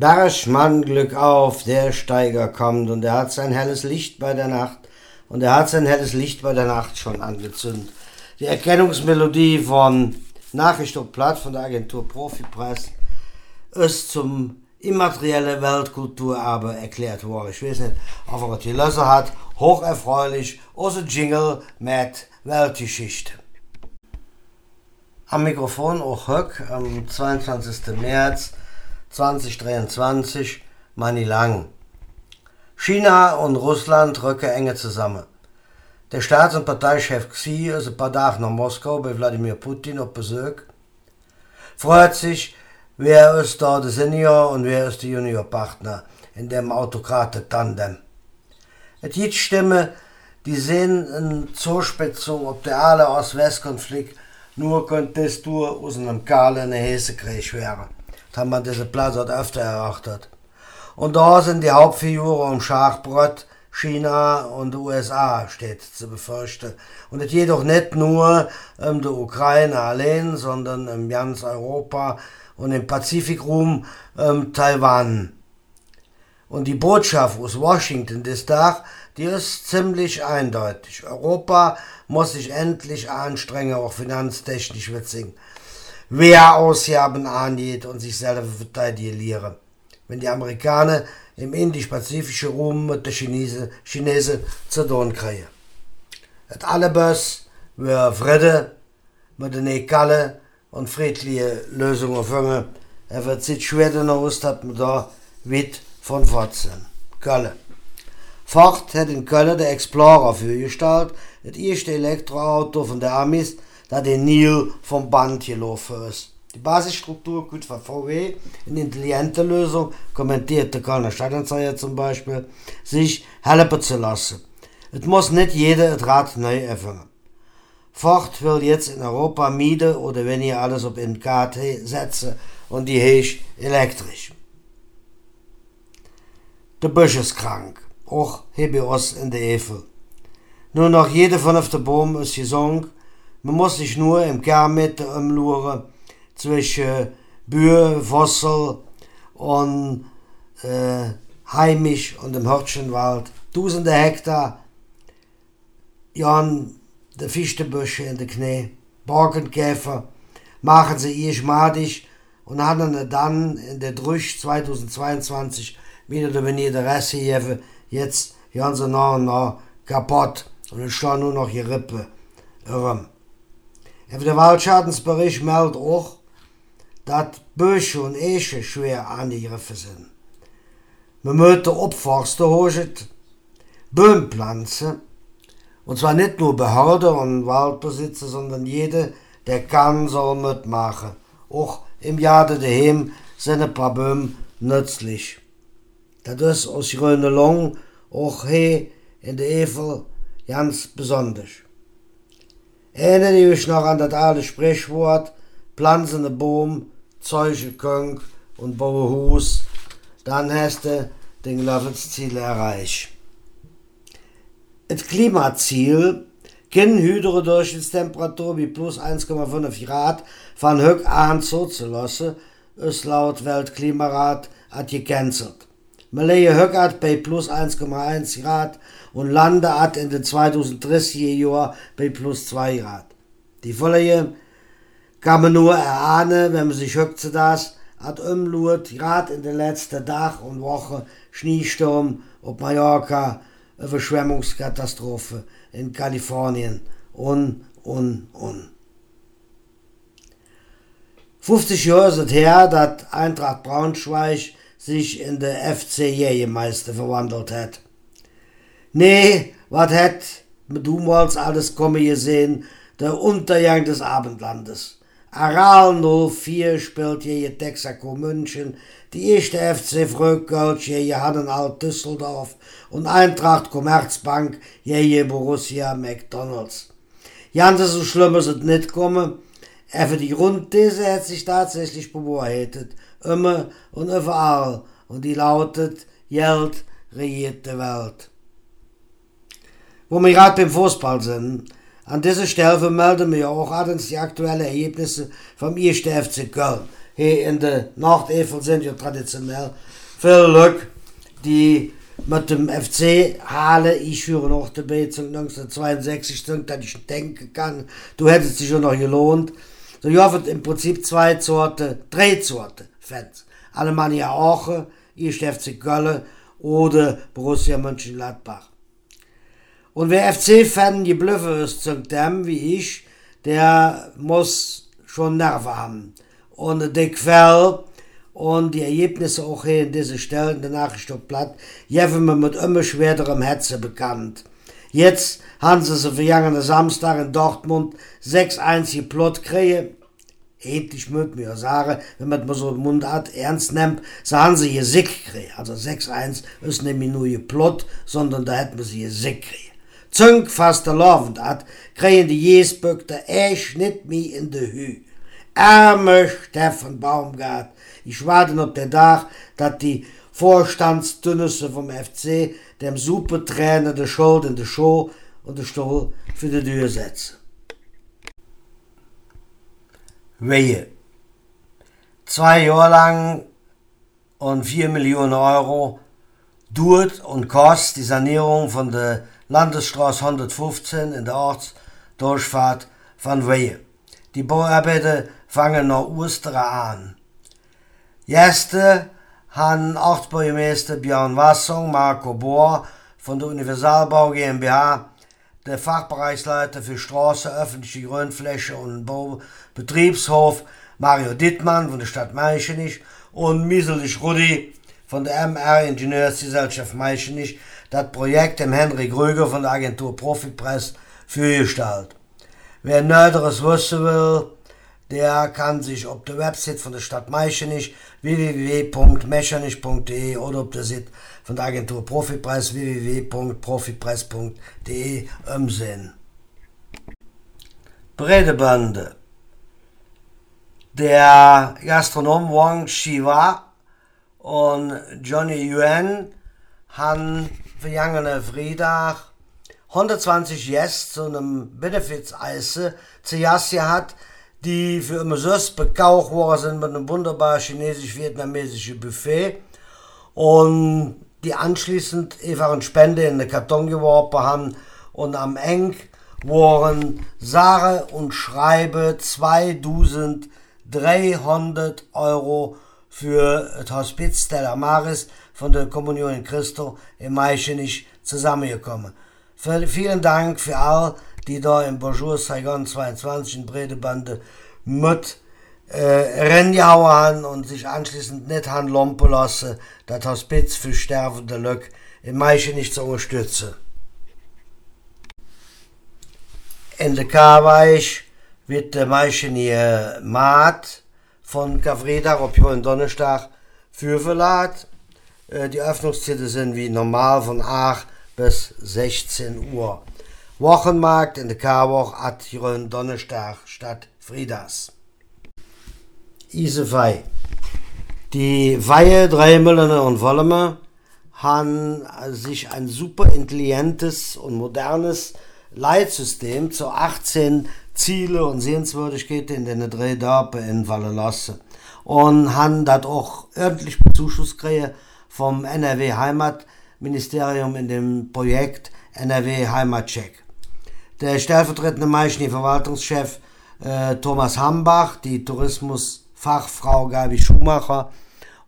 Bergmann, Glück auf, der Steiger kommt und er hat sein helles Licht bei der Nacht und er hat sein helles Licht bei der Nacht schon angezündet. Die Erkennungsmelodie von Nachricht und Platt von der Agentur Profipress ist zum immaterielle Weltkulturerbe erklärt worden. Ich weiß nicht, ob er die gelesen hat. Hocherfreulich, unser Jingle mit Weltgeschichte. Am Mikrofon auch Höck am 22. März 2023, Mani Lang. China und Russland rücken enge zusammen. Der Staats- und Parteichef Xi ist ein paar Tage nach Moskau bei Wladimir Putin auf Besuch. Freut sich, wer ist da der Senior und wer ist der Juniorpartner in dem Autokrate-Tandem. Es gibt Stimmen, die sehen eine Zuspitzung, ob der alle Ost-West-Konflikt nur könntest du aus einem kahlen Häsekrieg wäre. Das haben wir diese Platz dort öfter erachtet. Und da sind die Hauptfiguren um Schachbrett, China und USA steht zu befürchten. Und es jedoch nicht nur um die Ukraine allein, sondern um ganz Europa und im Pazifikraum um Taiwan. Und die Botschaft aus Washington des Tag, die ist ziemlich eindeutig. Europa muss sich endlich anstrengen, auch finanztechnisch witzig. Wer Ausgaben angeht und sich selber verteidigen. Wenn die Amerikaner im indisch-pazifischen Raum mit den Chinesen, Chinesen zu tun kriegen. Das allerbest wir Friede mit den Kalle und friedliche Lösungen finden. Er wird sich schwer aus, dass man da weit von fort sind. Köln. Ford hat in Köln der Explorer vorgestellt, das erste Elektroauto von der Amis, das den Nil vom Band gelaufen ist. Die Basisstruktur gut von VW, eine intelligente Lösung, kommentierte Kölner Stadtanzeiger zum Beispiel, sich helfen zu lassen. Es muss nicht jeder das Rad neu erfinden. Ford will jetzt in Europa mieten oder wenn ihr alles auf NKT setzen und die heißt elektrisch. Der Busch ist krank, auch uns in der Eifel. Nur noch jeder fünfte Baum ist gesungen, man muss sich nur im Kernmitte umluren zwischen Bühr, Fossel und äh, heimisch und im Hirschenwald. Tausende Hektar, Jan, de Fichtebüsche in de Knie, Borkenkäfer, machen sie ihr schmadig und haben dann in der Drüsch 2022 wieder der Benede Reste jetzt ganz nah und nah kaputt und es nur noch die Rippe. Irrem. Der Waldschadensbericht meldet auch, dass Büsche und Esche schwer angegriffen sind. Man möchte Opforsten holen, Böhmpflanzen, und zwar nicht nur Behörde und Waldbesitzer, sondern jede, der kann, soll mitmachen. Auch im Jahr daheim sind ein paar Böhmen nützlich. Das ist aus Long auch hier in der Evel ganz besonders. Erinnere ich noch an das alte Sprichwort, pflanzen einen Baum, zeuge Könk und baue Hus, dann hast du den Lebensziel erreicht. Das Klimaziel kann höhere Durchschnittstemperatur wie plus 1,5 Grad von Höck an zuzulassen, ist laut Weltklimarat gecancelt. Man lege Höck bei plus 1,1 Grad und lande at in den 2030er Jahren bei plus 2 Grad. Die Folge kann man nur erahnen, wenn man sich höchst das hat umlut, gerade in den letzten Tag und Woche Schneesturm auf Mallorca, Überschwemmungskatastrophe in Kalifornien und, und, und. 50 Jahre es her, dass Eintracht Braunschweig sich in der FC Jägermeister verwandelt hat. Nee, was hat mit damals alles kommen gesehen, der Untergang des Abendlandes. Aral 04 spielt je Texaco München, die erste FC Fröckölsch je Hannen Alt Düsseldorf und Eintracht Commerzbank je Borussia McDonalds. Ganz so schlimm ist es nicht kommen, aber die Grundthese hat sich tatsächlich bewahrheitet, immer und überall, und die lautet, Geld regiert die Welt. Wo wir gerade beim Fußball sind, an dieser Stelle vermelden wir auch abends die aktuellen Ergebnisse vom 1. FC Köln. Hier in der Nordeifel sind ja traditionell viel Glück, die mit dem FC Halle, ich führe noch dabei, 1962, dass ich denken kann, du hättest dich schon noch gelohnt. So, ja, wird im Prinzip zwei Sorte, drei Sorte Fans. Alemannia Aachen, ihr FC Köln oder Borussia Mönchengladbach. Und wer FC-Fan geblüffe ist zu dem, wie ich, der muss schon Nerven haben. Und der Quell und die Ergebnisse auch hier in diese Stellen der Nachrichtenblatt, jeffen wir mit immer schwererem Hetze bekannt. Jetzt haben sie sie vergangenen Samstag in Dortmund 6-1 geplott kriegen. Ethisch mögt mir sagen, wenn man so Mundart ernst nimmt, so haben sie hier Sick kriegen. Also 6-1 ist nämlich nur geplott, sondern da hätten wir sie hier Sick kriegen. Zünk fast der Lovend hat, kriegen die Jesböckte echt nicht mehr in de Hü. Arme Steffen Baumgart, ich warte auf der Dach, dat die Vorstandsdünnisse vom FC dem Supertrainer de Schuld in de Show und de Stuhl für de Tür setzen. Wehe. Zwei Jahre lang und vier Millionen Euro dauert und kostet die Sanierung von der Landesstraße 115 in der Ortsdurchfahrt von Wehe. Die Bauarbeiten fangen noch Ostern an. Gäste haben Ortsbürgermeister Björn Wassung, Marco Bohr von der Universalbau GmbH, der Fachbereichsleiter für Straße, öffentliche Grünfläche und Baubetriebshof Mario Dittmann von der Stadt Meichenich und Mieselich Rudi von der MR Ingenieursgesellschaft Meichenich das Projekt dem Henry Gröger von der Agentur Profipress fürgestellt. Wer Näheres wissen will, der kann sich auf der Website von der Stadt Meichenich www.mechernich.de oder auf der Seite von der Agentur Profipress www.profipress.de umsehen. Bredebande. Der Gastronom Wang Shiva und Johnny Yuan haben vergangene Freitag 120 Gäste zu einem Benefits-Eise zu Jasse hat, die für immer so bekauft worden sind mit einem wunderbaren chinesisch-vietnamesischen Buffet und die anschließend einfach eine Spende in den Karton geworfen haben und am Eng waren sage und schreibe 2300 Euro für das Hospiz Stella Maris von der Kommunion in Christo im Maichenich zusammengekommen. Vielen Dank für all, die da im Bonjour Saigon 22 in Bredebande mit äh, Rennjauer haben und sich anschließend nicht han lompen lassen, das Hospiz für sterbende Lück im Maichenich zu unterstützen. In der Karweich wird der Maichenier Maat von Gavredar ob in Donnerstag für verlad äh, die Öffnungszeiten sind wie normal von 8 bis 16 Uhr. Wochenmarkt in der Karwoch at Jürgen Donnerstag statt Friedas. Isefei. Die Weihe Dreimüllene und Wolleme haben sich ein super intelligentes und modernes Leitsystem zu 18 Ziele und Sehenswürdigkeiten in den drei Dörper in Wallelasse und haben das auch ordentlich Bezuschuss gekriegt vom NRW Heimatministerium in dem Projekt NRW Heimatcheck. Der stellvertretende Meischni Verwaltungschef äh, Thomas Hambach, die Tourismusfachfrau Gabi Schumacher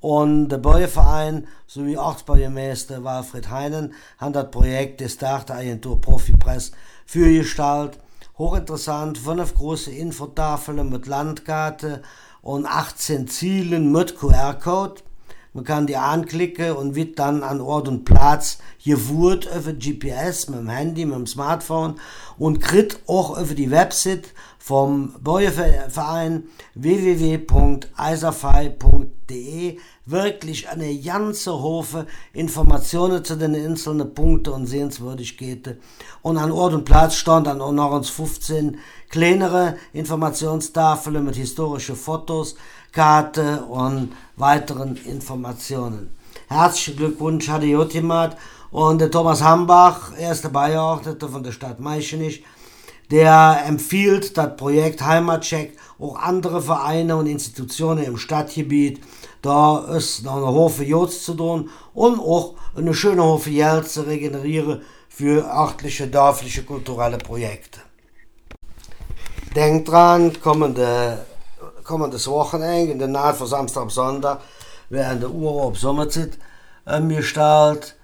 und der Bäuerverein sowie Ortsbürgermeister Walfried Heinen haben das Projekt des Agentur Profipress für Gestalt. Hochinteressant, fünf große Infotafeln mit Landkarte und 18 Zielen mit QR-Code. Man kann die anklicken und wird dann an Ort und Platz gewurt über GPS mit dem Handy, mit dem Smartphone und kriegt auch über die Website vom Bäuerverein www.eiserfei.de wirklich eine ganze Hofe Informationen zu den einzelnen Punkten und Sehenswürdigkeiten. Und an Ort und Platz stand dann auch noch uns 15 kleinere Informationstafeln mit historischen Fotos, Karte und weiteren Informationen. Herzlichen Glückwunsch hatte Jotimat und der Thomas Hambach, erster Beiordnete von der Stadt Meichenich, der empfiehlt das Projekt Heimatcheck auch andere Vereine und Institutionen im Stadtgebiet Da ist noch eine Hofe Jods zu tun und auch eine schöne Hofe Geld zu regenerieren für örtliche, dörfliche, kulturelle Projekte. Denkt dran, kommende, kommendes Wochenende, in der Naht von Samstag auf Sonntag, werden der Uhr auf Sommerzeit umgestellt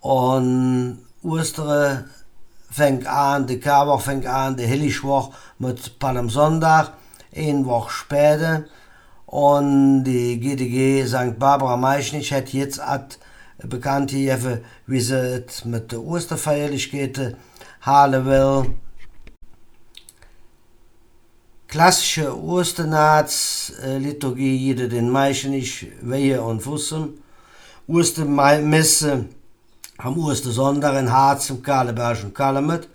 und Ostere fängt an, die Karwoche fängt an, die Hillischwoche mit Sonntag, eine Woche später. Und die GDG St. Barbara Meischnich hat jetzt at bekannt gegeben, wie sie es mit der Osterfeierlichkeiten halen will. Klassische Osternatsliturgie, jeder den Meischnich, Wehe und Fussen. Ostermesse am Ostersonntag in Harz, im Kaleberg und Kalamet.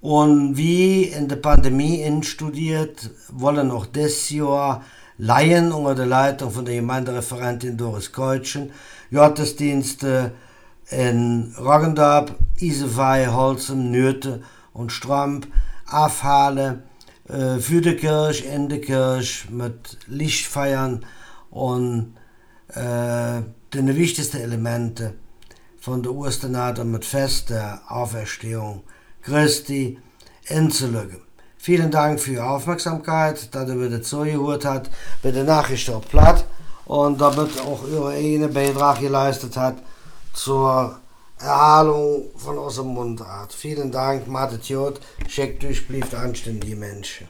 Und wie in der Pandemie instudiert, wollen auch dieses Jahr Laien unter der Leitung von der Gemeindereferentin Doris Keutschen Gottesdienste in Roggendorp, Isewei, Holzem, Nürte und Stromp aufhalen äh, für die Kirche, in der Kirche mit Lichtfeiern und äh, die wichtigsten Elemente von der Osternacht und mit Fest der Auferstehung Christi inzulegen. Vielen Dank für Ihre Aufmerksamkeit, dass ihr wieder zugehört habt bei der Nachricht auf Platt und damit auch Ihre eigene Beitrag geleistet hat zur Erhaltung von unserem Mundart. Vielen Dank, Martin Jod, schickt euch, bleibt anständige Menschen.